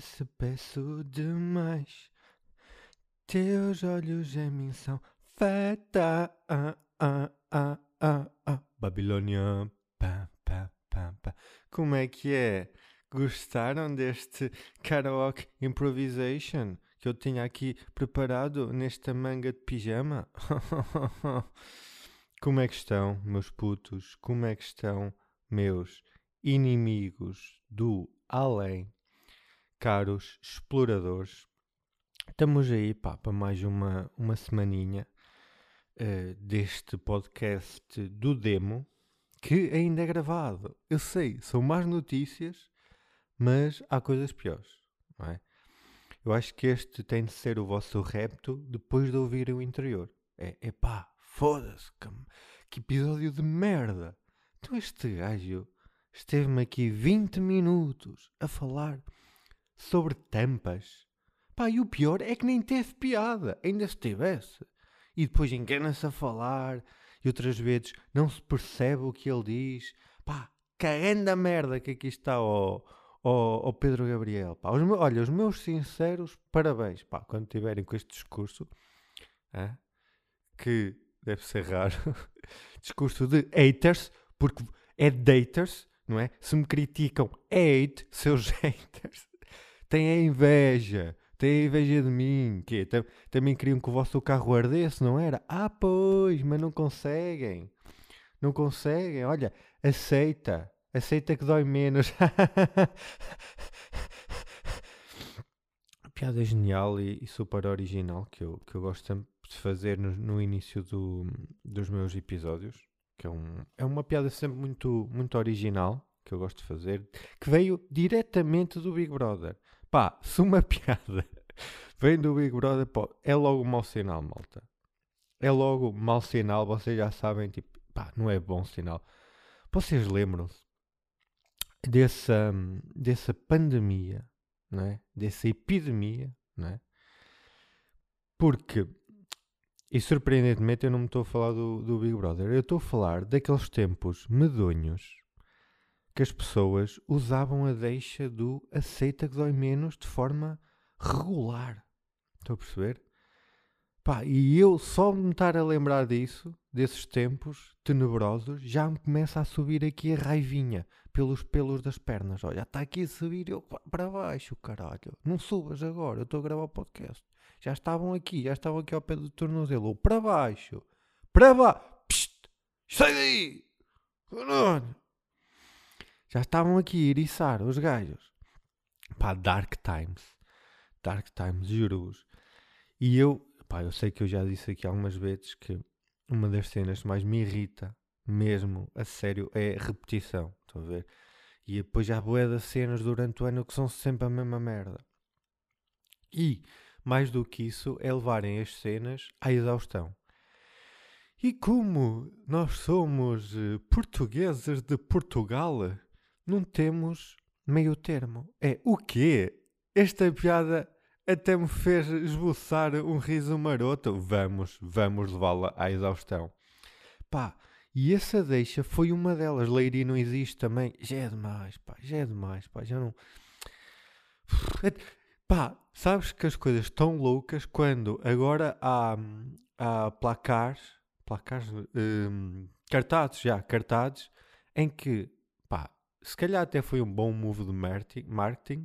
Se peço demais. Teus olhos em mim são feta. Ah, ah, ah, ah, ah. Babilônia. Pá, pá, pá, pá. Como é que é? Gostaram deste karaoke improvisation que eu tinha aqui preparado nesta manga de pijama? Como é que estão, meus putos? Como é que estão, meus inimigos do além? Caros exploradores, estamos aí pá, para mais uma, uma semaninha uh, deste podcast do Demo, que ainda é gravado. Eu sei, são más notícias, mas há coisas piores, não é? Eu acho que este tem de ser o vosso repto depois de ouvir o interior. É, é pá, foda-se, que, que episódio de merda. Então este gajo esteve-me aqui 20 minutos a falar sobre tampas. Pá, e o pior é que nem teve piada, ainda se tivesse. E depois engana-se a falar, e outras vezes não se percebe o que ele diz. Pá, cagando a merda que aqui está o, o, o Pedro Gabriel. Pá, os meus, olha, os meus sinceros parabéns, pá, quando tiverem com este discurso, que deve ser raro, discurso de haters, porque é daters, não é? Se me criticam, é hate, seus haters têm a inveja, têm a inveja de mim, que também queriam que o vosso carro ardesse, não era? Ah, pois, mas não conseguem. Não conseguem. Olha, aceita. Aceita que dói menos. Piada genial e, e, super original que eu, que eu gosto de fazer no, no início do, dos meus episódios. Que é, um, é uma piada sempre muito, muito original que eu gosto de fazer, que veio diretamente do Big Brother. Pá, se uma piada vem do Big Brother, é logo mau sinal, malta. É logo mau sinal, vocês já sabem, tipo, pá, não é bom sinal. Vocês lembram-se dessa, dessa pandemia, não é? Dessa epidemia, não é? Porque, e surpreendentemente eu não me estou a falar do, do Big Brother, eu estou a falar daqueles tempos medonhos que as pessoas usavam a deixa do aceita que dói menos de forma regular. Estou a perceber? Pá, e eu só me estar a lembrar disso, desses tempos tenebrosos, já me começa a subir aqui a raivinha pelos pelos das pernas. Olha, está aqui a subir eu para baixo, caralho. Não subas agora, eu estou a gravar o podcast. Já estavam aqui, já estavam aqui ao pé do tornozelo. Para baixo, para baixo. Sai daí! Caralho! Já estavam aqui a iriçar os gajos. Pá, Dark Times. Dark Times, juro-vos. E eu, pá, eu sei que eu já disse aqui algumas vezes que uma das cenas que mais me irrita, mesmo, a sério, é a repetição. Estão a ver? E depois já boé das cenas durante o ano que são sempre a mesma merda. E, mais do que isso, é levarem as cenas à exaustão. E como nós somos uh, portugueses de Portugal, não temos meio termo. É o quê? Esta piada até me fez esboçar um riso maroto. Vamos, vamos levá-la à exaustão. Pá, e essa deixa foi uma delas. Leiria não existe também. Já é demais, pá, já é demais, pá, já não. Pá, sabes que as coisas estão loucas quando agora há, há placares, placares, hum, cartazes já, cartazes, em que se calhar até foi um bom move de marketing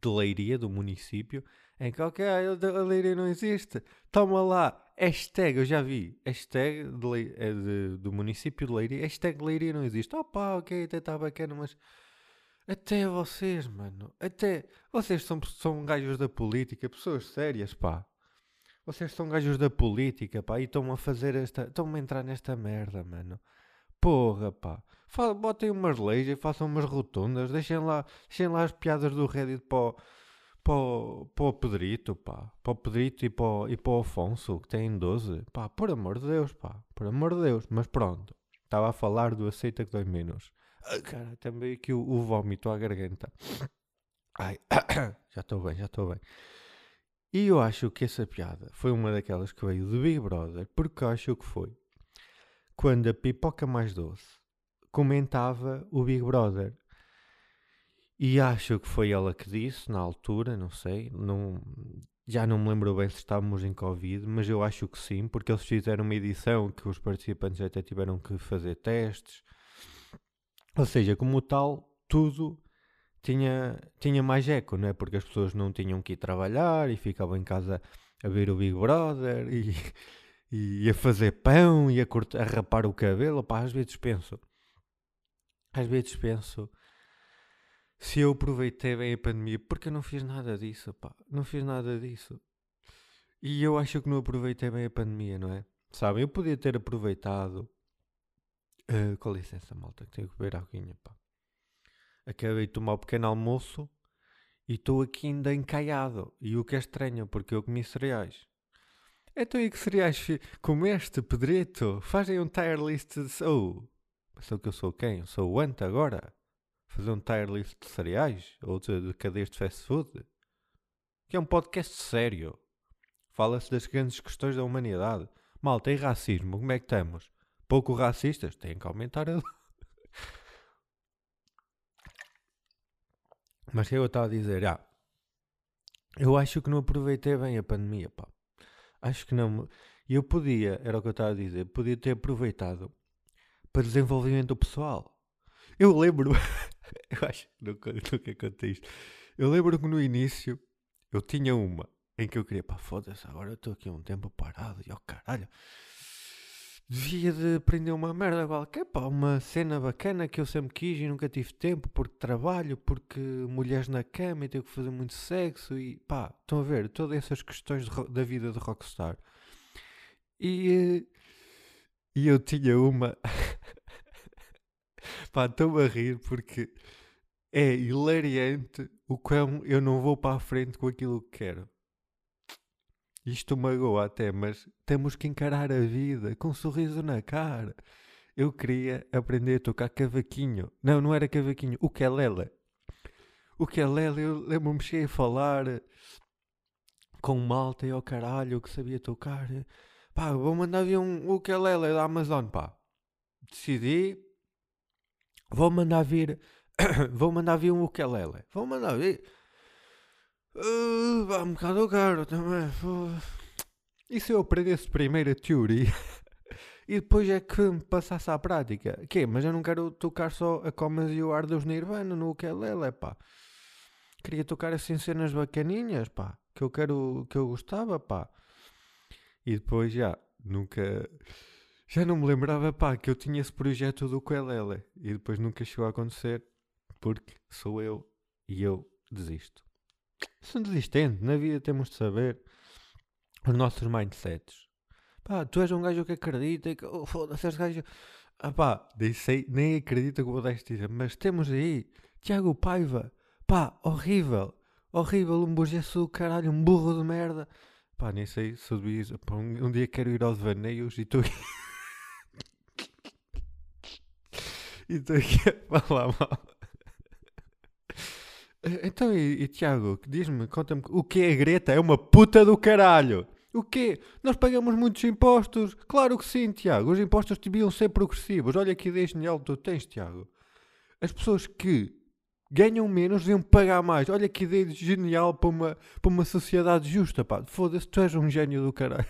de Leiria, do município, em que, ok, a Leiria não existe, toma lá, hashtag, eu já vi, hashtag de, é de, do município de Leiria, hashtag Leiria não existe, opá, ok, até está bacana, mas até vocês, mano, até, vocês são, são gajos da política, pessoas sérias, pá. Vocês são gajos da política, pá, e estão a fazer esta, estão a entrar nesta merda, mano. Porra, pá botem umas leis e façam umas rotundas, deixem lá, deixem lá as piadas do Reddit para o, para para o Pedrito, pá. Para o Pedrito e para o, e para o Afonso, que têm 12. Pá, por amor de Deus, pá. Por amor de Deus. Mas pronto. Estava a falar do aceita que dói menos. Ah, cara, também aqui o, o vómito à garganta. Ai, já estou bem, já estou bem. E eu acho que essa piada foi uma daquelas que veio do Big Brother, porque acho que foi quando a pipoca mais doce comentava o Big Brother. E acho que foi ela que disse na altura, não sei, não, já não me lembro bem se estávamos em Covid, mas eu acho que sim, porque eles fizeram uma edição que os participantes até tiveram que fazer testes. Ou seja, como tal, tudo tinha, tinha mais eco, não é? Porque as pessoas não tinham que ir trabalhar e ficavam em casa a ver o Big Brother e, e a fazer pão e a, cortar, a rapar o cabelo. Pá, às vezes penso, às vezes penso se eu aproveitei bem a pandemia, porque eu não fiz nada disso, pá, não fiz nada disso. E eu acho que não aproveitei bem a pandemia, não é? Sabem, eu podia ter aproveitado. Uh, com licença, malta, que tenho que beber aguinha, pá. Acabei de tomar o um pequeno almoço e estou aqui ainda encaiado. E o que é estranho, porque eu comi cereais. Então, e que cereais comeste, Pedrito? Fazem um tier list de. Oh, sou que eu sou quem? Eu sou o Anta agora? fazer um tier list de cereais ou de, de cadeias de fast food. Que é um podcast sério. Fala-se das grandes questões da humanidade. Mal, tem racismo, como é que estamos? Pouco racistas? Tem que aumentar a. Mas o que eu estava a dizer? Ah, eu acho que não aproveitei bem a pandemia, pá. Acho que não. E eu podia, era o que eu estava a dizer, podia ter aproveitado para desenvolvimento pessoal. Eu lembro, eu acho que nunca, nunca contei isto. Eu lembro que no início eu tinha uma em que eu queria, pá, foda-se, agora eu estou aqui um tempo parado e ó oh, caralho, devia de aprender uma merda qualquer, pá, uma cena bacana que eu sempre quis e nunca tive tempo porque trabalho, porque mulheres na cama e tenho que fazer muito sexo e pá, estão a ver, todas essas questões de, da vida de rockstar. E, e eu tinha uma. pá, estou a rir porque é hilariante o quão eu não vou para a frente com aquilo que quero. Isto magoa até, mas temos que encarar a vida com um sorriso na cara. Eu queria aprender a tocar cavaquinho. Não, não era cavaquinho, o quelele. O quelele, eu lembro-me cheio a falar com malta e ao caralho que sabia tocar. Pá, vou mandar vir um ukulele da Amazon, pá. Decidi, vou mandar vir vou mandar vir um ukulele. Vou mandar vir. Uh, um bocado caro também. E se eu aprendesse primeiro a teoria e depois é que me passasse à prática? Que Mas eu não quero tocar só a Comas e o Ar dos Nirvana no ukulele, pá. Queria tocar assim cenas bacaninhas, pá. Que eu quero, que eu gostava, pá. E depois já, nunca... Já não me lembrava, pá, que eu tinha esse projeto do ukulele. E depois nunca chegou a acontecer porque sou eu e eu desisto. Sou desistente, na vida temos de saber os nossos mindsets. Pá, tu és um gajo que acredita que, oh, foda-se, és gajo. Ah pá, nem, sei, nem acredito que vou dar isto dizer, mas temos aí Tiago Paiva, pá, horrível, horrível, um burgueso do caralho, um burro de merda. Pá, nem sei se devia, um, um dia quero ir aos vaneios e estou aqui. e estou aqui a falar mal. Então, e, e Tiago, diz-me, conta-me, o que é a Greta? É uma puta do caralho! O quê? Nós pagamos muitos impostos? Claro que sim, Tiago. Os impostos deviam ser progressivos. Olha que ideia genial tu tens, Tiago. As pessoas que ganham menos deviam pagar mais. Olha que ideia genial para uma, para uma sociedade justa, pá. Foda-se, tu és um gênio do caralho.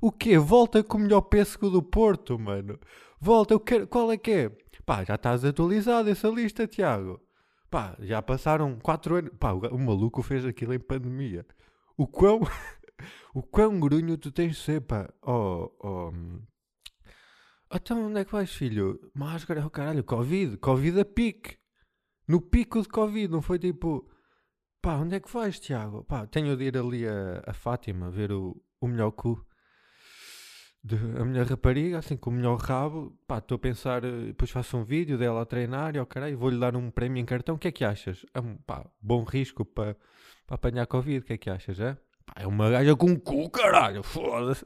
O quê? Volta com o melhor pêssego do Porto, mano. Volta, eu quero... qual é que é? Pá, já estás atualizado essa lista, Tiago. Pá, já passaram 4 anos. Pá, o, maluco fez aquilo em pandemia. O quão. o quão grunho tu tens de ser, pá. Oh, oh. Então onde é que vais, filho? Máscara, oh caralho, Covid. Covid a pique. No pico de Covid, não foi tipo. Pá, onde é que vais, Tiago? Pá, tenho de ir ali a, a Fátima ver o, o melhor cu de, a melhor rapariga, assim com o melhor rabo, pá, estou a pensar, eh, depois faço um vídeo dela a treinar e ao caralho, vou-lhe dar um prémio em cartão, o que é que achas? É um, pá, bom risco para pa apanhar Covid, o que é que achas, é? Pá, é uma gaja com cu, caralho, foda-se.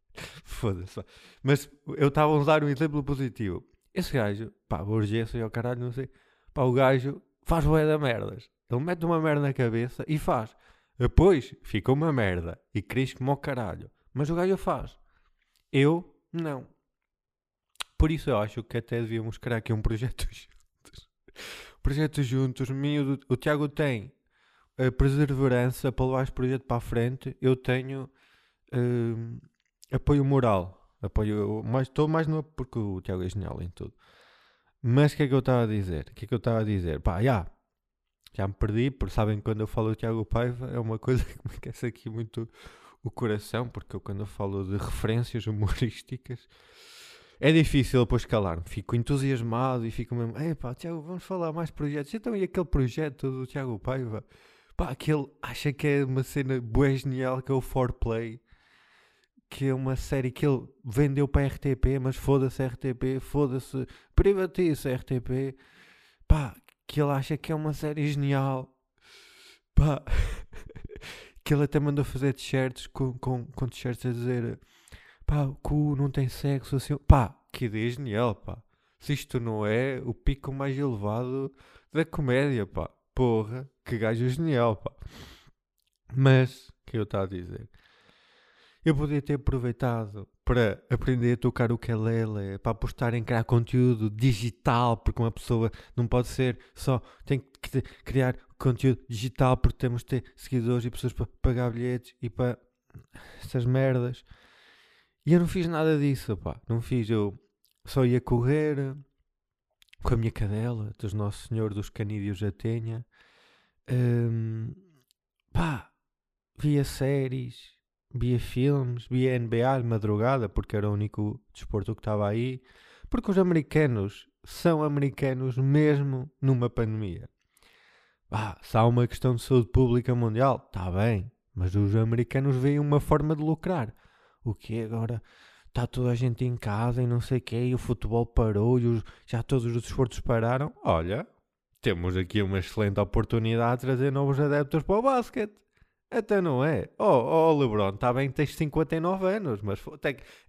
foda-se. Mas eu estava a usar um exemplo positivo. Esse gajo, pá, urgência e ao caralho, não sei, pá, o gajo faz boé da merdas. Ele mete uma merda na cabeça e faz. Depois fica uma merda e cresce como ao caralho. Mas o gajo faz. Eu, não. Por isso eu acho que até devíamos criar aqui um projeto juntos. projetos juntos, miúdo, o Tiago tem a perseverança para levar este projeto para a frente, eu tenho uh, apoio moral. Apoio, mas estou mais no porque o Tiago é genial em tudo. Mas o que é que eu estava a dizer? O que é que eu estava a dizer? Pá, já, já me perdi, porque sabem que quando eu falo do Tiago Paiva é uma coisa que me aquece aqui muito o coração, porque eu quando eu falo de referências humorísticas é difícil depois calar-me. Fico entusiasmado e fico mesmo, pá, Tiago, vamos falar mais projetos. Então, e aquele projeto do Tiago Paiva? Pá, aquele acha que é uma cena boa genial que é o 4Play. Que é uma série que ele vendeu para a RTP, mas foda-se RTP, foda-se, privatiza RTP. Pá, que ele acha que é uma série genial. Pá, que ele até mandou fazer t-shirts com, com, com t-shirts a dizer pá, o cu não tem sexo assim. Pá, que ideia genial, pá. Se isto não é o pico mais elevado da comédia, pá. Porra, que gajo genial, pá. Mas, o que eu estava a dizer? Eu podia ter aproveitado para aprender a tocar o ukulele, para apostar em criar conteúdo digital, porque uma pessoa não pode ser só, tem que criar conteúdo digital porque temos de ter seguidores e pessoas para pagar bilhetes e para essas merdas. E eu não fiz nada disso, pá. Não fiz, eu só ia correr com a minha cadela, dos Nosso Senhor dos Canídeos da Tenha. Um, pá, via séries, via filmes, via NBA de madrugada, porque era o único desporto que estava aí. Porque os americanos são americanos mesmo numa pandemia. Ah, se há uma questão de saúde pública mundial, está bem, mas os americanos veem uma forma de lucrar. O que agora? Está toda a gente em casa e não sei o quê, e o futebol parou e os, já todos os desportos pararam. Olha, temos aqui uma excelente oportunidade de trazer novos adeptos para o basquete. Até não é? Oh, oh Lebron, está bem que tens 59 anos, mas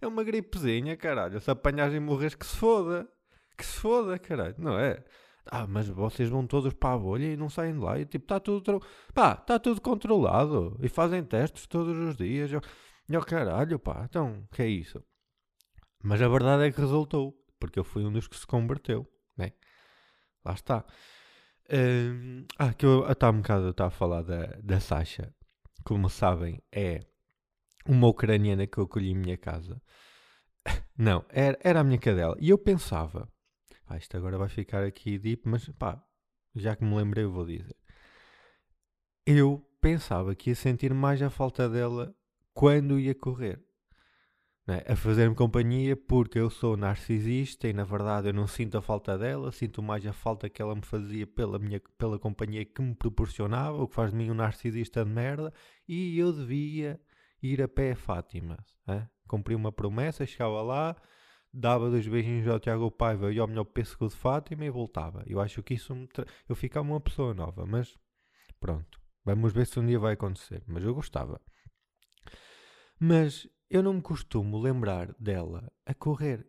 é uma gripezinha, caralho. Se apanhas e morres, que se foda. Que se foda, caralho. Não é? Ah, mas vocês vão todos para a bolha e não saem de lá. E tipo, está tudo, pá, está tudo controlado. E fazem testes todos os dias. E oh, caralho, pá, então, que é isso? Mas a verdade é que resultou. Porque eu fui um dos que se converteu, né? Lá está. Um, ah, que eu até há um bocado estava a falar da, da Sasha como sabem, é uma ucraniana que eu acolhi em minha casa. Não, era, era a minha cadela. E eu pensava, isto agora vai ficar aqui deep, mas pá, já que me lembrei, eu vou dizer. Eu pensava que ia sentir mais a falta dela quando ia correr né, a fazer-me companhia porque eu sou narcisista e na verdade eu não sinto a falta dela, sinto mais a falta que ela me fazia pela, minha, pela companhia que me proporcionava, o que faz de mim um narcisista de merda, e eu devia ir a pé a Fátima. Né? Cumpri uma promessa, chegava lá, dava dois beijinhos ao Tiago Paiva e ao melhor pêssego de Fátima e voltava. Eu acho que isso me tra... eu ficava uma pessoa nova, mas pronto, vamos ver se um dia vai acontecer. Mas eu gostava. Mas eu não me costumo lembrar dela a correr.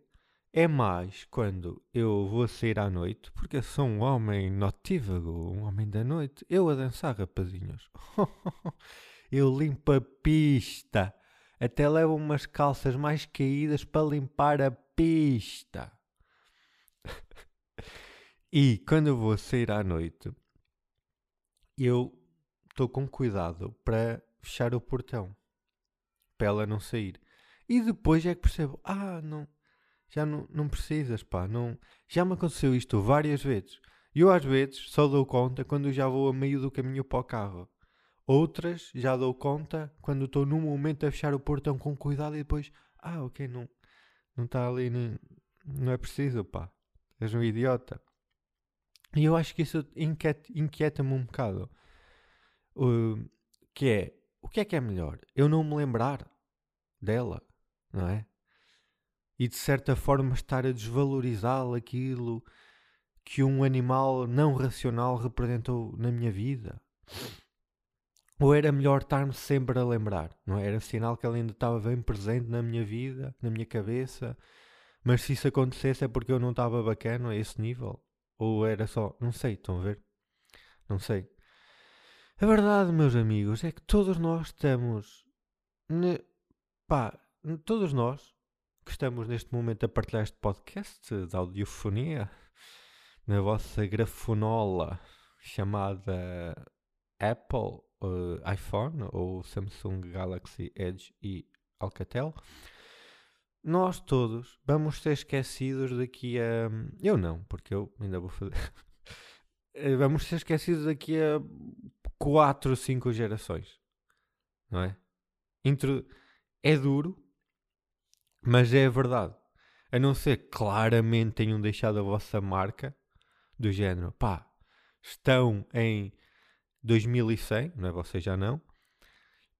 É mais quando eu vou sair à noite, porque eu sou um homem notívago, um homem da noite. Eu a dançar, rapazinhos. eu limpo a pista. Até levo umas calças mais caídas para limpar a pista. e quando eu vou sair à noite, eu estou com cuidado para fechar o portão para ela não sair. E depois é que percebo, ah, não, já não, não precisas, pá, não, já me aconteceu isto várias vezes. E eu às vezes só dou conta quando já vou a meio do caminho para o carro. Outras já dou conta quando estou num momento a fechar o portão com cuidado e depois, ah, ok, não não está ali, nem, não é preciso, pá, és um idiota. E eu acho que isso inquieta-me inquieta um bocado. Uh, que é, o que é que é melhor? Eu não me lembrar dela, não é? E de certa forma estar a desvalorizar aquilo que um animal não racional representou na minha vida. Ou era melhor estar-me sempre a lembrar, não é? Era sinal que ela ainda estava bem presente na minha vida, na minha cabeça. Mas se isso acontecesse é porque eu não estava bacana a esse nível. Ou era só, não sei, estão a ver? Não sei. A verdade, meus amigos, é que todos nós estamos. Ne... Pá, todos nós que estamos neste momento a partilhar este podcast de audiofonia, na vossa grafonola chamada Apple uh, iPhone ou Samsung Galaxy Edge e Alcatel, nós todos vamos ser esquecidos daqui a. Eu não, porque eu ainda vou fazer. Vamos ser esquecidos daqui a 4 ou 5 gerações. Não é? Intro... É duro, mas é verdade. A não ser que claramente tenham deixado a vossa marca do género, pá, estão em 2100, não é? Vocês já não.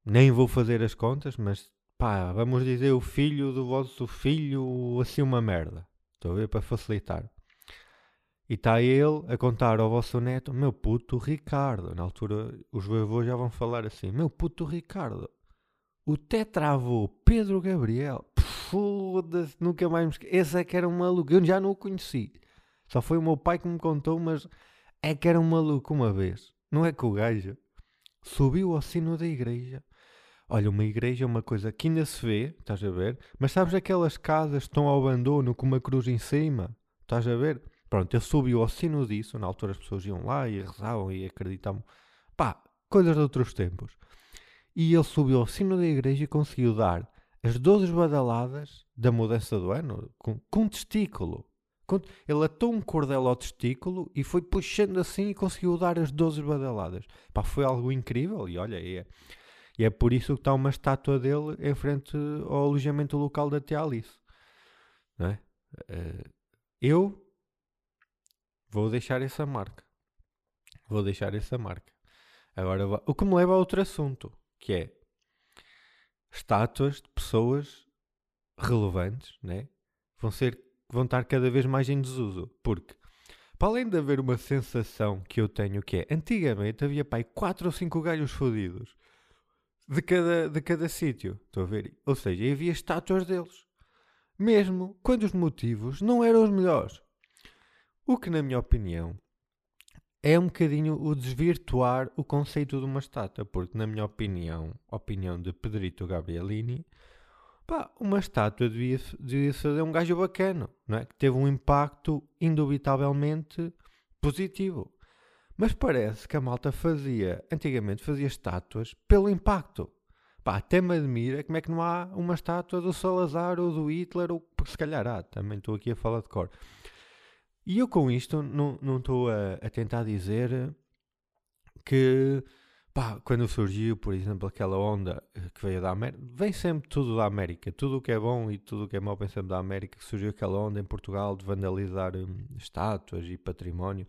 Nem vou fazer as contas, mas pá, vamos dizer o filho do vosso filho, assim uma merda. Estou a ver para facilitar. E está ele a contar ao vosso neto, meu puto Ricardo. Na altura, os vovôs já vão falar assim: meu puto Ricardo, o tetravô Pedro Gabriel. Foda-se, nunca mais me esqueci. Esse é que era um maluco. Eu já não o conheci. Só foi o meu pai que me contou, mas é que era um maluco uma vez. Não é que o gajo subiu ao sino da igreja. Olha, uma igreja é uma coisa que ainda se vê, estás a ver? Mas sabes aquelas casas que estão ao abandono com uma cruz em cima? Estás a ver? Pronto, ele subiu ao sino disso, na altura as pessoas iam lá e rezavam e acreditavam. Pá, coisas de outros tempos. E ele subiu ao sino da igreja e conseguiu dar as 12 badaladas da mudança do ano com, com testículo. Ele atou um cordel ao testículo e foi puxando assim e conseguiu dar as 12 badaladas. Pá, foi algo incrível e olha, é, e é por isso que está uma estátua dele em frente ao alojamento local da Tia Alice. Não é? Uh, eu Vou deixar essa marca. Vou deixar essa marca. Agora, o que me leva a outro assunto, que é estátuas de pessoas relevantes, né? Vão ser, vão estar cada vez mais em desuso, porque para além de haver uma sensação que eu tenho que é, antigamente havia pai quatro ou cinco galhos fodidos de cada, de cada sítio, estou a ver? Ou seja, havia estátuas deles. Mesmo quando os motivos não eram os melhores. O que, na minha opinião, é um bocadinho o desvirtuar o conceito de uma estátua, porque, na minha opinião, opinião de Pedrito Gabrielini, pá, uma estátua devia, devia ser um gajo bacana, não é? que teve um impacto indubitavelmente positivo. Mas parece que a malta fazia, antigamente fazia estátuas pelo impacto. Pá, até me admira como é que não há uma estátua do Salazar ou do Hitler, ou se calhar há, também estou aqui a falar de cor. E eu com isto não estou a, a, tentar dizer que pá, quando surgiu, por exemplo, aquela onda que veio da América, vem sempre tudo da América, tudo o que é bom e tudo o que é mau vem sempre da América, que surgiu aquela onda em Portugal de vandalizar hum, estátuas e património.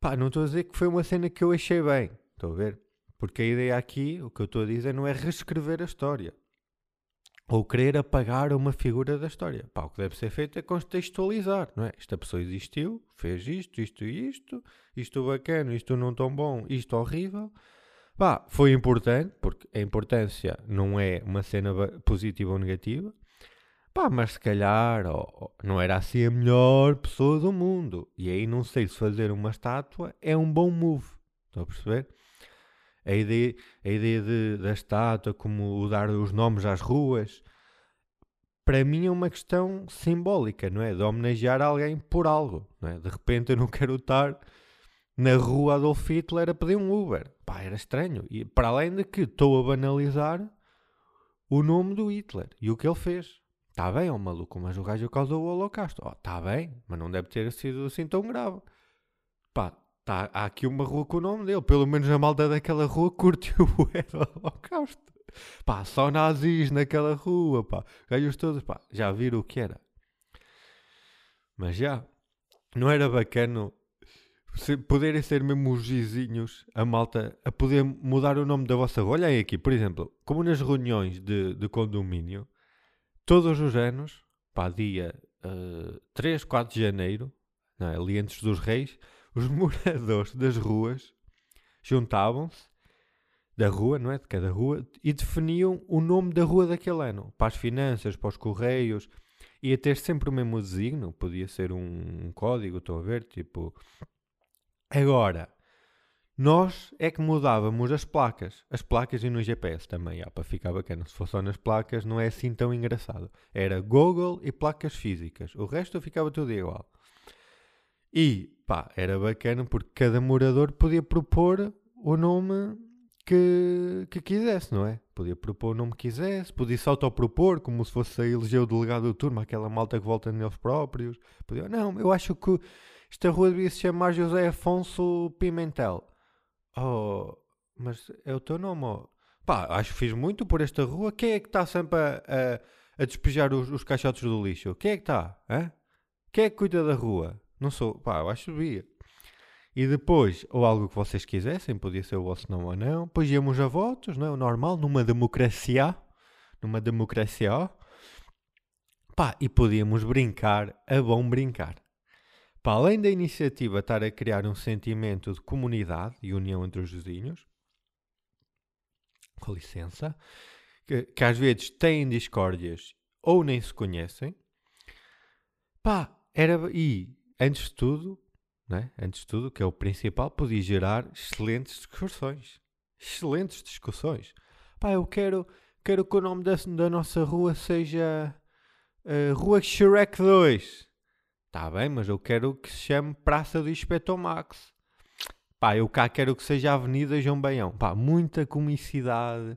Pá, não estou a dizer que foi uma cena que eu achei bem, estou a ver? Porque a ideia aqui, o que eu estou a dizer, não é reescrever a história ou querer apagar uma figura da história. Pá, o que deve ser feito é contextualizar, não é? Esta pessoa existiu, fez isto, isto e isto, isto bacana, isto não tão bom, isto horrível. Pá, foi importante, porque a importância não é uma cena positiva ou negativa. Pá, mas se calhar não era assim a melhor pessoa do mundo. E aí não sei se fazer uma estátua é um bom move. Estão a perceber? A ideia, a ideia de, da estátua, como o dar os nomes às ruas, para mim é uma questão simbólica, não é? De homenagear alguém por algo, não é? De repente eu não quero estar na rua Adolf Hitler a pedir um Uber. Pá, era estranho. E para além de que estou a banalizar o nome do Hitler e o que ele fez. Está bem, ó oh, maluco, mas o gajo causou o holocausto. Está oh, bem, mas não deve ter sido assim tão grave. Tá, há aqui uma rua com o nome dele. Pelo menos a malta daquela rua curtiu o holocausto. Pá, só nazis naquela rua, pá. Ganhos todos, pá. Já viram o que era. Mas já. Não era bacana se poderem ser mesmo os gizinhos, a malta, a poder mudar o nome da vossa rua. Olha aí aqui, por exemplo, como nas reuniões de, de condomínio, todos os anos, pá, dia uh, 3, 4 de janeiro, não é? ali antes dos reis, os moradores das ruas juntavam-se da rua, não é? De cada rua, e definiam o nome da rua daquele ano. Para as finanças, para os correios, ia ter sempre o mesmo designo, podia ser um, um código, estão a ver? Tipo. Agora, nós é que mudávamos as placas. As placas e no GPS também, ah, para ficar bacana. Se fosse só nas placas, não é assim tão engraçado. Era Google e placas físicas. O resto ficava tudo igual. E, pá, era bacana porque cada morador podia propor o nome que, que quisesse, não é? Podia propor o nome que quisesse, podia se autopropor, como se fosse a eleger o delegado do turma, aquela malta que volta neles próprios. Podia, não, eu acho que esta rua devia se chamar José Afonso Pimentel. Oh, mas é o teu nome, oh. Pá, acho que fiz muito por esta rua. Quem é que está sempre a, a, a despejar os, os, caixotes do lixo? Quem é que está? Quem é que cuida da rua? Não sou. Pá, eu acho que devia. E depois, ou algo que vocês quisessem, podia ser o vosso não ou não. Depois íamos a votos, não é? O normal, numa democracia. Numa democracia. Pá, e podíamos brincar a bom brincar. Para além da iniciativa estar a criar um sentimento de comunidade e união entre os vizinhos, com licença, que, que às vezes têm discórdias ou nem se conhecem, pá, era. E, antes de tudo, né? antes de tudo, que é o principal, podia gerar excelentes discussões. Excelentes discussões. Pá, eu quero, quero que o nome da, da nossa rua seja uh, Rua Shrek 2. Está bem, mas eu quero que se chame Praça do Inspetor Max. Pá, eu cá quero que seja Avenida João Baião. Pá, muita comicidade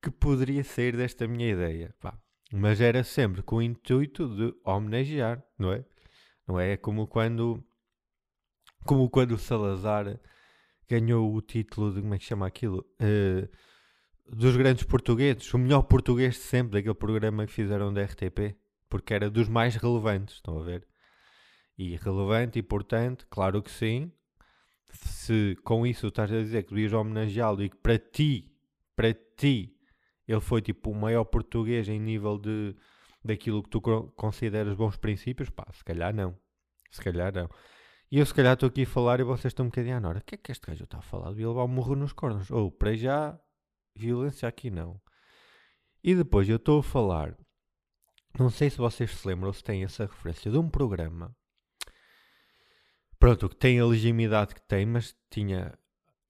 que poderia ser desta minha ideia. Pá. Mas era sempre com o intuito de homenagear, não é? Não é como quando como quando o Salazar ganhou o título de como é que chama aquilo? Uh, dos grandes portugueses, o melhor português de sempre daquele programa que fizeram da RTP, porque era dos mais relevantes, estão a ver? E relevante e importante, claro que sim. Se com isso estás a dizer que devias homenageá-lo e que para ti, para ti, ele foi tipo o maior português em nível de daquilo que tu consideras bons princípios, pá, se calhar não. Se calhar não. E eu se calhar estou aqui a falar e vocês estão um bocadinho à hora. O que é que este gajo está a falar? Devia levar um morro nos cornos. Ou, para já, violência aqui não. E depois eu estou a falar, não sei se vocês se lembram ou se têm essa referência de um programa. Pronto, que tem a legitimidade que tem, mas tinha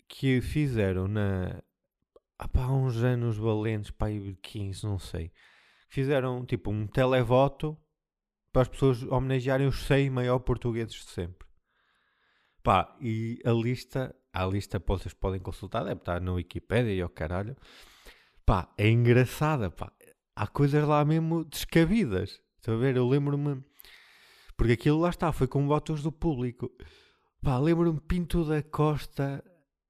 que fizeram na há uns anos valentes, pá, 15, não sei. Fizeram tipo um televoto para as pessoas homenagearem os 100 maiores portugueses de sempre. Pá, e a lista, a lista vocês podem consultar, deve estar na Wikipedia e ao caralho. Pá, é engraçada, pá. Há coisas lá mesmo descabidas. Estão a ver? Eu lembro-me. Porque aquilo lá está, foi com votos do público. Pá, lembro-me Pinto da Costa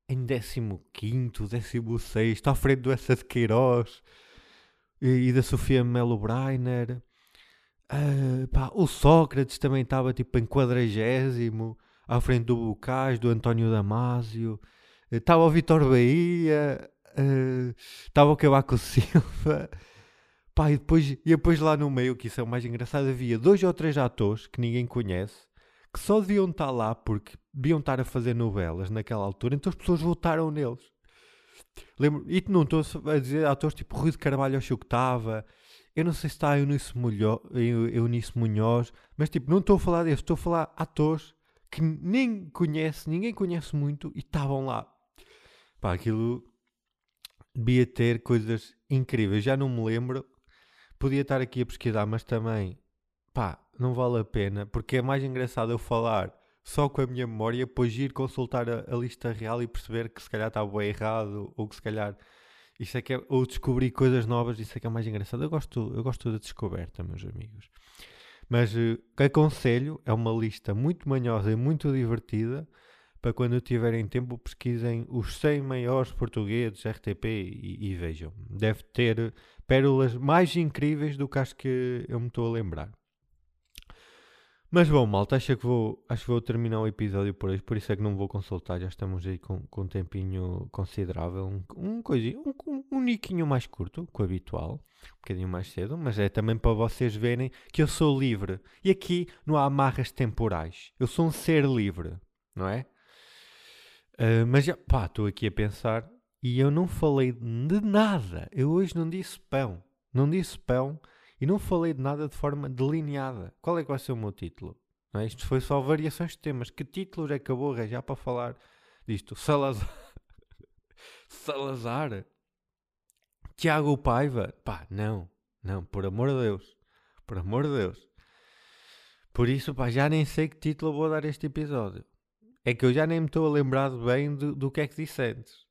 em 15, 16, à frente do Essa de Queiroz e, e da Sofia Melo Breiner. Uh, pá, o Sócrates também estava tipo em quadragésimo à frente do Bucais, do António Damásio, estava o Vitor Bahia, estava uh, o Cavaco Silva. Pá, e depois, e depois lá no meio, que isso é o mais engraçado, havia dois ou três atores que ninguém conhece, que só deviam estar lá porque deviam estar a fazer novelas naquela altura, então as pessoas votaram neles. Lembro, e não estou a dizer atores tipo Rui de Carvalho, acho que estava. Eu não sei se está Eunice, Eunice Munhoz, mas tipo, não estou a falar desse, estou a falar atores que nem conhece, ninguém conhece muito e estavam lá. Pá, aquilo devia ter coisas incríveis. Já não me lembro. Podia estar aqui a pesquisar, mas também, pá, não vale a pena, porque é mais engraçado eu falar só com a minha memória, depois ir consultar a, a lista real e perceber que se calhar estava errado, ou que se calhar isso é que é, ou descobrir coisas novas, isso é que é mais engraçado. Eu gosto, eu gosto da descoberta, meus amigos. Mas uh, aconselho, é uma lista muito manhosa e muito divertida para quando tiverem tempo pesquisem os 100 maiores portugueses RTP e, e, vejam. Deve ter pérolas mais incríveis do que acho que eu me estou a lembrar. Mas bom, malta, acho que vou, acho que vou terminar o episódio por hoje, por isso é que não vou consultar, já estamos aí com, com um tempinho considerável, um, um, coisinho, um, um niquinho mais curto que o habitual, um bocadinho mais cedo, mas é também para vocês verem que eu sou livre. E aqui não há amarras temporais, eu sou um ser livre, não é? Uh, mas já, pá, estou aqui a pensar e eu não falei de nada, eu hoje não disse pão, não disse pão e não falei de nada de forma delineada. Qual é que vai ser o meu título? Não é? Isto foi só variações de temas. Que títulos é que eu vou arranjar para falar disto? Salazar. Salazar. Tiago Paiva. Pá, não. Não, por amor de Deus. Por amor de Deus. Por isso, pá, já nem sei que título vou dar este episódio. É que eu já nem me estou a lembrar bem do, do que é que disse antes.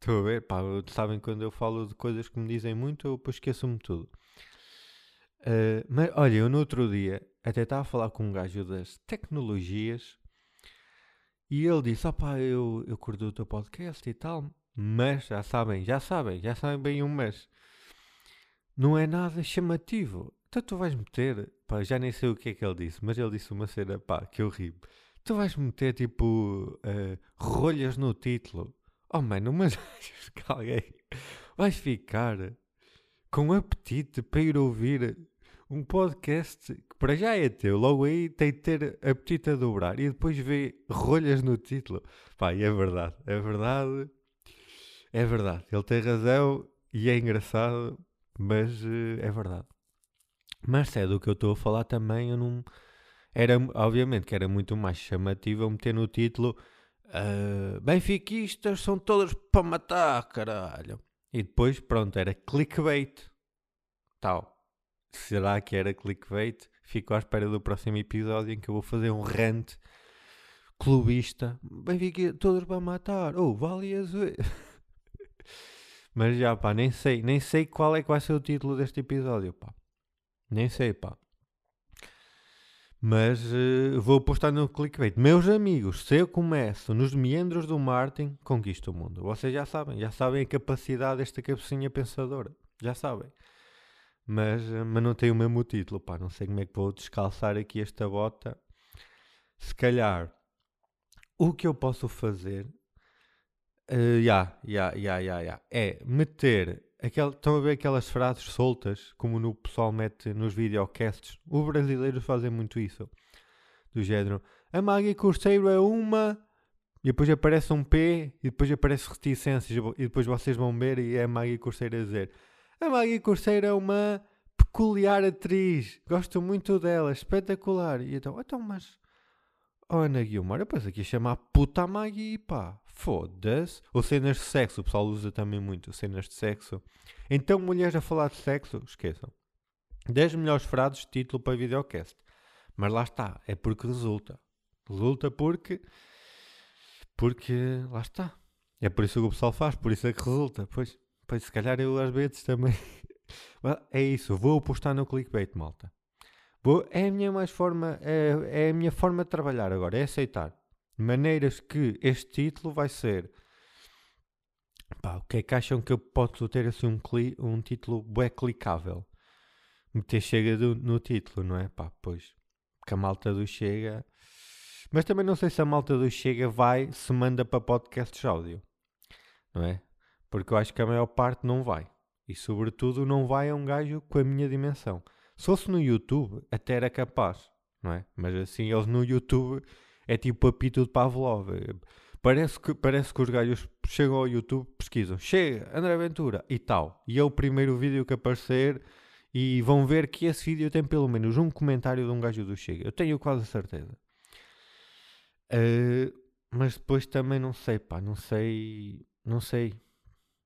Estou a ver? Pá, sabem quando eu falo de coisas que me dizem muito, eu depois esqueço-me tudo. Uh, mas olha, eu no outro dia até estava a falar com um gajo das tecnologias e ele disse: opá, eu, eu curto o teu podcast e tal, mas já sabem, já sabem, já sabem bem um mas. Não é nada chamativo. Então tu vais meter, pá, já nem sei o que é que ele disse, mas ele disse uma cena, pá, que eu ri. Tu vais meter tipo uh, rolhas no título. Oh mano, mas alguém vais ficar com apetite para ir ouvir um podcast que para já é teu, logo aí tem de ter apetite a dobrar e depois vê rolhas no título. Pá, e é verdade, é verdade, é verdade. Ele tem razão e é engraçado, mas uh, é verdade. Mas é do que eu estou a falar também, eu não. Era, obviamente que era muito mais chamativo eu meter no título uh, Benfiquistas são todos para matar, caralho. E depois, pronto, era clickbait. Tal será que era clickbait? Fico à espera do próximo episódio em que eu vou fazer um rant clubista. Benfica, todos para matar. Oh, vale as Mas já, pá, nem sei, nem sei qual é que vai ser o título deste episódio, pá. Nem sei, pá. Mas uh, vou postar no clickbait. Meus amigos, se eu começo nos meandros do Martin, conquisto o mundo. Vocês já sabem, já sabem a capacidade desta cabecinha pensadora. Já sabem mas, eh, mas não tem o mesmo título, pá, não sei como é que vou descalçar aqui esta bota. Se calhar, o que eu posso fazer, yeah, yeah, yeah, yeah, é meter, aquel, estão a ver aquelas frases soltas, como no pessoal mete nos videocasts, os brasileiros fazem muito isso, do género, a Maggie Corseiro é uma... E depois aparece um P e depois aparece reticências e depois vocês vão ver e é Maggie Corseiro a dizer a Maggie Corseiro é uma peculiar atriz. Gosto muito dela, espetacular. E então, então, mas. Oh, Ana Guilmar, eu penso aqui a chamar puta Maggie, pá. Foda-se. Ou cenas de sexo, o pessoal usa também muito cenas de sexo. Então, mulheres a falar de sexo, esqueçam. 10 melhores frases de título para videocast. Mas lá está, é porque resulta. Resulta porque. Porque lá está. É por isso que o pessoal faz, por isso é que resulta. Pois. Pois, se calhar eu às vezes também. é isso, vou postar no clickbait, malta. Vou, é a minha mais forma, é, é a minha forma de trabalhar agora, é aceitar maneiras que este título vai ser. Pá, o que é que acham que eu posso ter assim um, cli, um título bem clicável? Meter chega do, no título, não é? Pá, pois. Que a malta do Chega. Mas também não sei se a malta do Chega vai se manda para podcasts áudio. Não é? Porque eu acho que a maior parte não vai. E sobretudo não vai a um gajo com a minha dimensão. Se fosse no YouTube, até era capaz, não é? Mas assim, eles no YouTube é tipo apito de Pavlov. Parece que, parece que os gajos chegam ao YouTube, pesquisam, chega, André Ventura e tal. E é o primeiro vídeo que aparecer e vão ver que esse vídeo tem pelo menos um comentário de um gajo do Chega. Eu tenho quase certeza. Uh, mas depois também não sei, pá, não sei, não sei.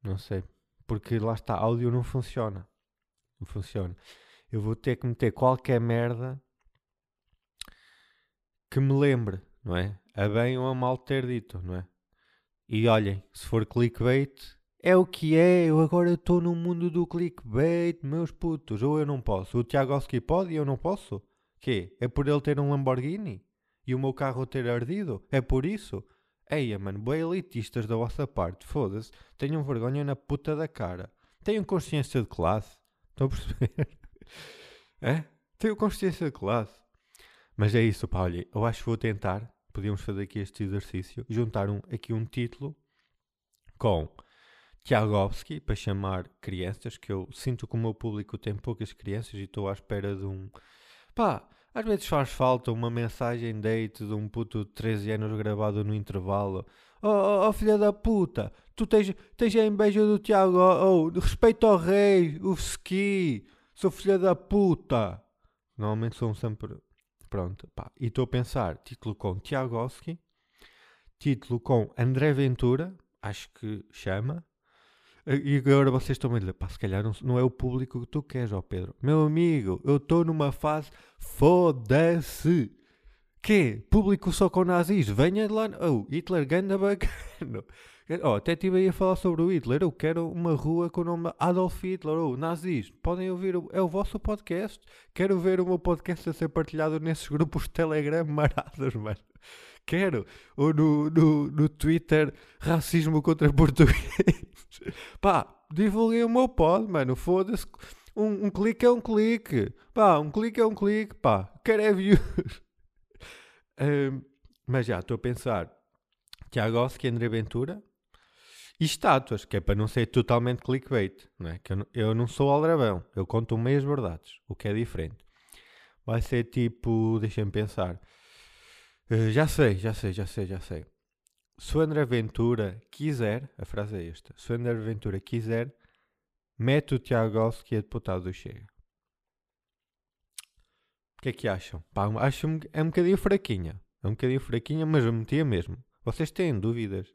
Não sei. Porque lá está, áudio não funciona. Não funciona. Eu vou ter que meter qualquer merda que me lembre, não é? A bem ou a mal ter dito, não é? E olhem, se for clickbait, é o que é. Eu agora estou no mundo do clickbait, meus putos. Ou eu não posso. O Tiagovski pode e eu não posso? Que É por ele ter um Lamborghini? E o meu carro ter ardido? É por isso? Eia, mano, bem elitistas da vossa parte, foda-se. Tenham vergonha na puta da cara. Tenham consciência de classe. Estão a perceber? é? Tenham consciência de classe. Mas é isso, pá, olha, eu acho que vou tentar, podíamos fazer aqui este exercício, juntar um, aqui um título com Tiagovski, para chamar crianças, que eu sinto que o meu público tem poucas crianças e estou à espera de um... Pá, às vezes faz falta uma mensagem date de um puto de 13 anos gravado no intervalo. Oh, oh, oh filha da puta, tu tens, tens a inveja do Tiago, oh, oh, respeito ao rei, o ski, sou filha da puta. Normalmente são sempre. Pronto, pá. E estou a pensar, título com Tiagovski, título com André Ventura, acho que chama. E agora vocês estão a dizer, pá, se calhar não, não é o público que tu queres, ó Pedro. Meu amigo, eu estou numa fase foda-se. Que? Público só com nazis? Venha de lá. Oh, Hitler ganda bacana. Oh, até estive aí a falar sobre o Hitler. Eu quero uma rua com o nome Adolf Hitler. Oh, nazis, podem ouvir. O... É o vosso podcast. Quero ver o meu podcast a ser partilhado nesses grupos de Telegram marados, mano. Quero. Ou no, no, no Twitter, racismo contra português. Pá, divulguei o meu pod, mano. Foda-se. Um, um, clique é um clique. Pá, um clique é um clique. Pá, quero é views. um, mas já, estou a pensar. Tiago Oski, André Ventura e estátuas, que é para não ser totalmente clickbait, não é? Que eu, eu não sou aldrabão, eu conto meias verdades, o que é diferente. Vai ser tipo, deixem-me pensar. Uh, já sei, já sei, já sei, já sei. Se o André Ventura quiser, a frase é esta: se o André Ventura quiser, mete o Tiago Alves que é deputado do Chega. O que é que acham? Pá, acho é um bocadinho fraquinha. É um bocadinho fraquinha, mas eu metia mesmo. Vocês têm dúvidas?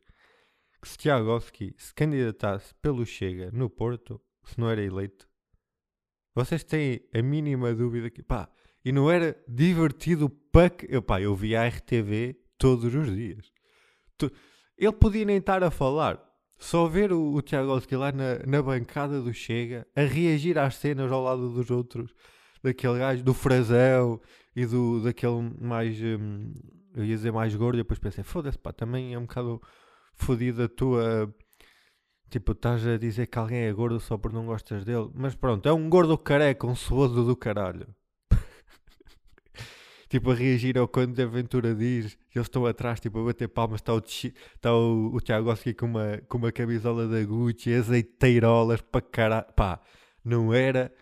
que se Tiagovski se candidatasse pelo Chega no Porto, se não era eleito, vocês têm a mínima dúvida que, pá, e não era divertido para eu, pá, eu via a RTV todos os dias. Ele podia nem estar a falar, só ver o, o Tiagovski lá na, na bancada do Chega, a reagir às cenas ao lado dos outros, daquele gajo, do Frazão e do, daquele mais, hum, eu ia dizer mais gordo, e depois pensei, foda-se, pá, também é um bocado fodida a tua. Tipo, estás a dizer que alguém é gordo só porque não gostas dele. Mas pronto, é um gordo careca, um ceboso do caralho. Tipo, a reagir ao quando a aventura diz. Eles estão atrás, tipo, a bater palmas. Está o, está o, o Tiago com uma, com uma camisola da Gucci, azeiteirolas para caralho. Pá, não era.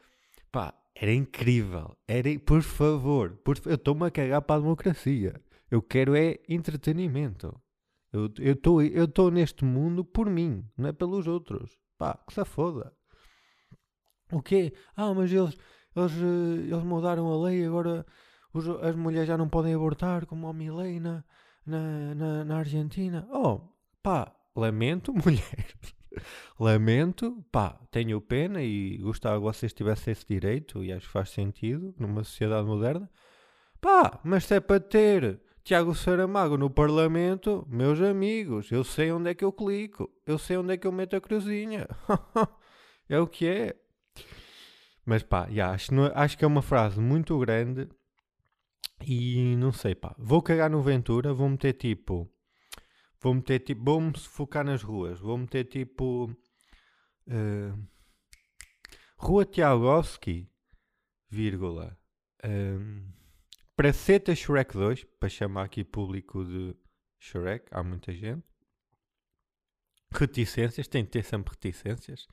Pá, era incrível. Era, por favor, por, eu estou-me a cagar para a democracia. Eu quero é entretenimento. Eu estou eu eu neste mundo por mim, não é pelos outros. Pá, que se foda. O quê? Ah, mas eles, eles, eh, eles mudaram a lei, agora os, as mulheres já não podem abortar, como a Milei na, na, na, na Argentina. Oh, pá, lamento, mulher. lamento, pá, tenho pena e gostava que vocês tivessem esse direito e acho que faz sentido numa sociedade moderna. Pá, mas se é para ter Tiago Saramago no Parlamento, meus amigos, eu sei onde é que eu clico, eu sei onde é que eu meto a cruzinha. é o que é. Mas pá, yeah, acho, acho que é uma frase muito grande e não sei, pá. Vou cagar no Ventura, vou meter tipo. Vou meter tipo. Vou-me focar nas ruas. Vou meter tipo. Uh, Rua Tiagovski, vírgula. Uh, Praceta Shrek 2, para chamar aqui público de Shrek, há muita gente. Reticências, tem de ter sempre reticências.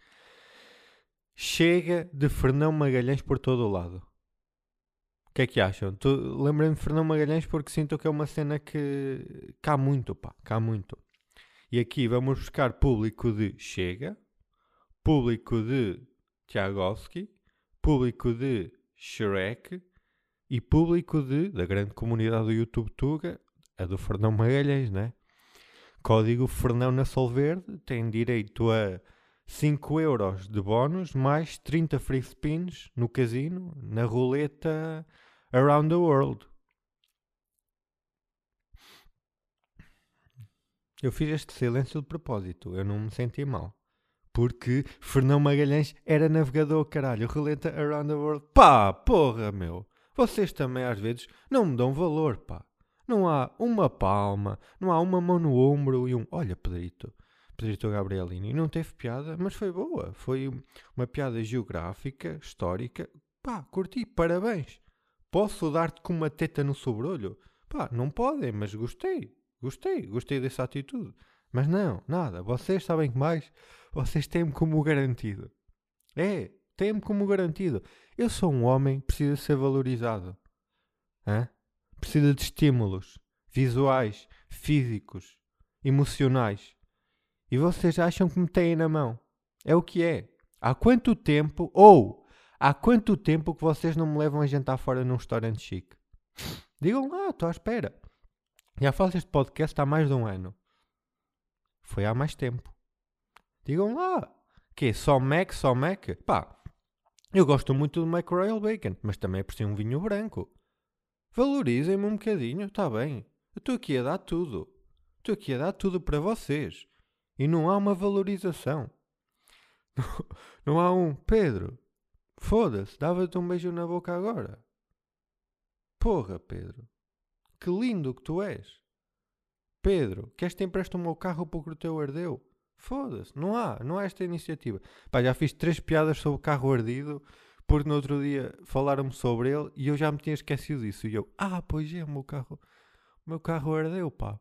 Chega de Fernão Magalhães por todo o lado. Que é que acham? Lembrem-me de Fernão Magalhães porque sinto que é uma cena que cá muito, pá, cá muito. E aqui vamos buscar público de Chega, público de Tiagovski, público de Shrek e público de, da grande comunidade do YouTube Tuga, a do Fernão Magalhães, né? Código Fernão na Solverde tem direito a 5 euros de bónus mais 30 free spins no casino, na roleta Around the World. Eu fiz este silêncio de propósito, eu não me senti mal. Porque Fernão Magalhães era navegador, caralho. Roleta Around the World. Pá, porra, meu. Vocês também às vezes não me dão valor, pá. Não há uma palma, não há uma mão no ombro e um olha, Pedrito. Pedrito Gabrielini. Não teve piada, mas foi boa. Foi uma piada geográfica, histórica. Pá, curti, parabéns. Posso dar-te com uma teta no sobrolho? Pá, não podem, mas gostei. Gostei, gostei dessa atitude. Mas não, nada. Vocês sabem que mais? Vocês têm-me como garantido. É, têm-me como garantido. Eu sou um homem que precisa ser valorizado. Hã? Precisa de estímulos visuais, físicos, emocionais. E vocês acham que me têm na mão. É o que é. Há quanto tempo, ou há quanto tempo que vocês não me levam a jantar fora num restaurante chique? Digam lá, estou à espera. Já faço este podcast há mais de um ano. Foi há mais tempo. Digam lá. Que só Mac, só Mac? Pá, eu gosto muito do Mac Royal Bacon, mas também aprecio um vinho branco. Valorizem-me um bocadinho, está bem. Eu estou aqui a dar tudo. Estou aqui a dar tudo para vocês. E não há uma valorização. Não, há um Pedro. Foda-se, dava-te um beijo na boca agora. Porra, Pedro. Que lindo que tu és. Pedro, queres te emprestar o meu carro porque o teu ardeu? Foda-se, não há, não há esta iniciativa. Pá, já fiz três piadas sobre o carro ardido porque no outro dia falaram-me sobre ele e eu já me tinha esquecido disso. E eu, ah, pois é, o meu carro, o meu carro ardeu, pá.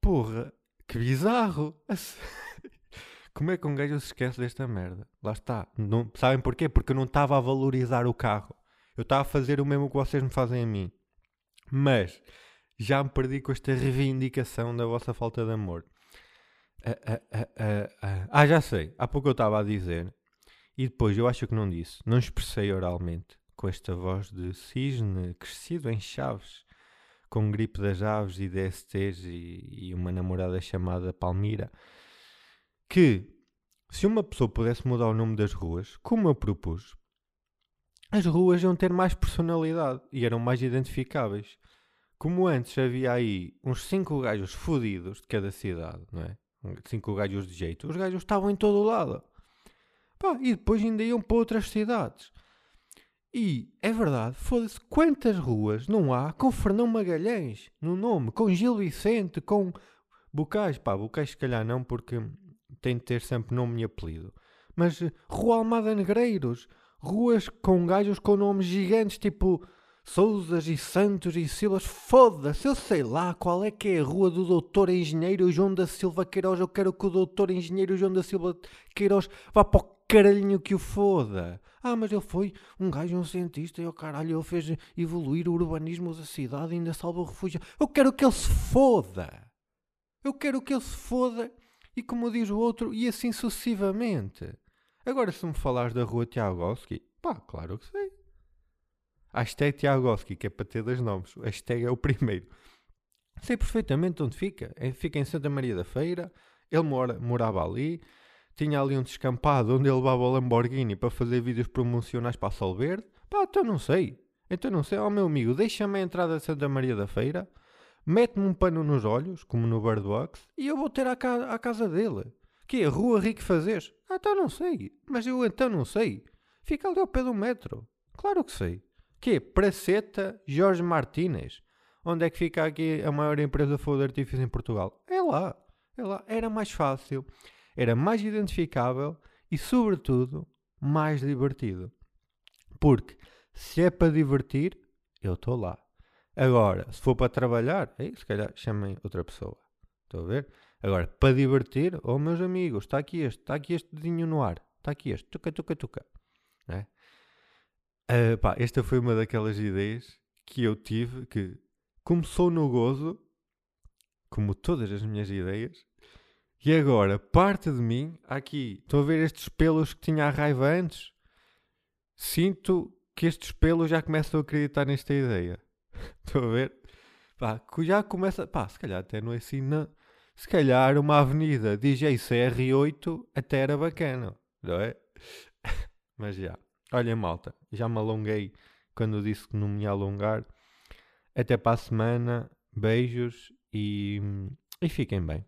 Porra, que bizarro. Como é que um gajo se esquece desta merda? Lá está. Não, sabem porquê? Porque eu não estava a valorizar o carro. Eu estava a fazer o mesmo que vocês me fazem a mim. Mas já me perdi com esta reivindicação da vossa falta de amor. Ah, ah, ah, ah, já sei. Há pouco eu estava a dizer. E depois eu acho que não disse. Não expressei oralmente. Com esta voz de cisne crescido em chaves. Com gripe das aves e DSTs e, e uma namorada chamada Palmira que se uma pessoa pudesse mudar o nome das ruas, como eu propus, as ruas iam ter mais personalidade e eram mais identificáveis. Como antes havia aí uns cinco gajos fodidos de cada cidade, não é? Cinco gajos de jeito. Os gajos estavam em todo o lado. Pá, e depois ainda iam para outras cidades. E é verdade, foda-se, quantas ruas não há com Fernão Magalhães no nome, com Gil Vicente, com Bocais. Pá, Bocais se calhar não, porque tem de ter sempre nome e apelido. Mas eh, Rua Almada Negreiros, ruas com gajos com nomes gigantes tipo Souzas e Santos e Silvas, foda-se, eu sei lá qual é que é a rua do doutor engenheiro João da Silva Queiroz, eu quero que o doutor engenheiro João da Silva Queiroz vá para o caralhinho que o foda. Ah, mas ele foi um gajo, um cientista, e o oh, caralho, ele fez evoluir o urbanismo da cidade e ainda salvou o refúgio. Eu quero que ele se foda. Eu quero que ele se foda e como diz o outro, e assim sucessivamente. Agora, se me falares da rua Tiagovski, pá, claro que sei. Hashtag Tiagovski, que é para ter dois nomes. Hashtag é o primeiro. Sei perfeitamente onde fica. É, fica em Santa Maria da Feira. Ele mora, morava ali. Tinha ali um descampado onde ele levava o Lamborghini para fazer vídeos promocionais para a Sol Verde. Pá, então não sei. Então não sei. Ó oh, meu amigo, deixa-me a entrada de Santa Maria da Feira mete-me um pano nos olhos, como no Birdbox, e eu vou ter à, ca à casa dele. Que é Rua Rico Fazeres? Ah, então não sei. Mas eu então não sei. Fica ali ao pé do metro. Claro que sei. Que é Praceta Jorge Martínez. Onde é que fica aqui a maior empresa de fogo de artifício em Portugal? É lá. É lá. Era mais fácil, era mais identificável e, sobretudo, mais divertido. Porque se é para divertir, eu estou lá. Agora, se for para trabalhar, aí se calhar chamem outra pessoa. Estão a ver? Agora, para divertir, oh meus amigos, está aqui este, está aqui este dedinho no ar, está aqui este, tuca, tuca, tuca. Uh, pá, esta foi uma daquelas ideias que eu tive que começou no gozo, como todas as minhas ideias, e agora parte de mim, aqui, estão a ver estes pelos que tinha a raiva antes? Sinto que estes pelos já começam a acreditar nesta ideia. Estou a ver? Pá, já começa. Pá, se calhar até não é assim. Não. Se calhar uma avenida DJ CR8 até era bacana, não é? Mas já. Olha, malta, já me alonguei quando disse que não me ia alongar. Até para a semana. Beijos e, e fiquem bem.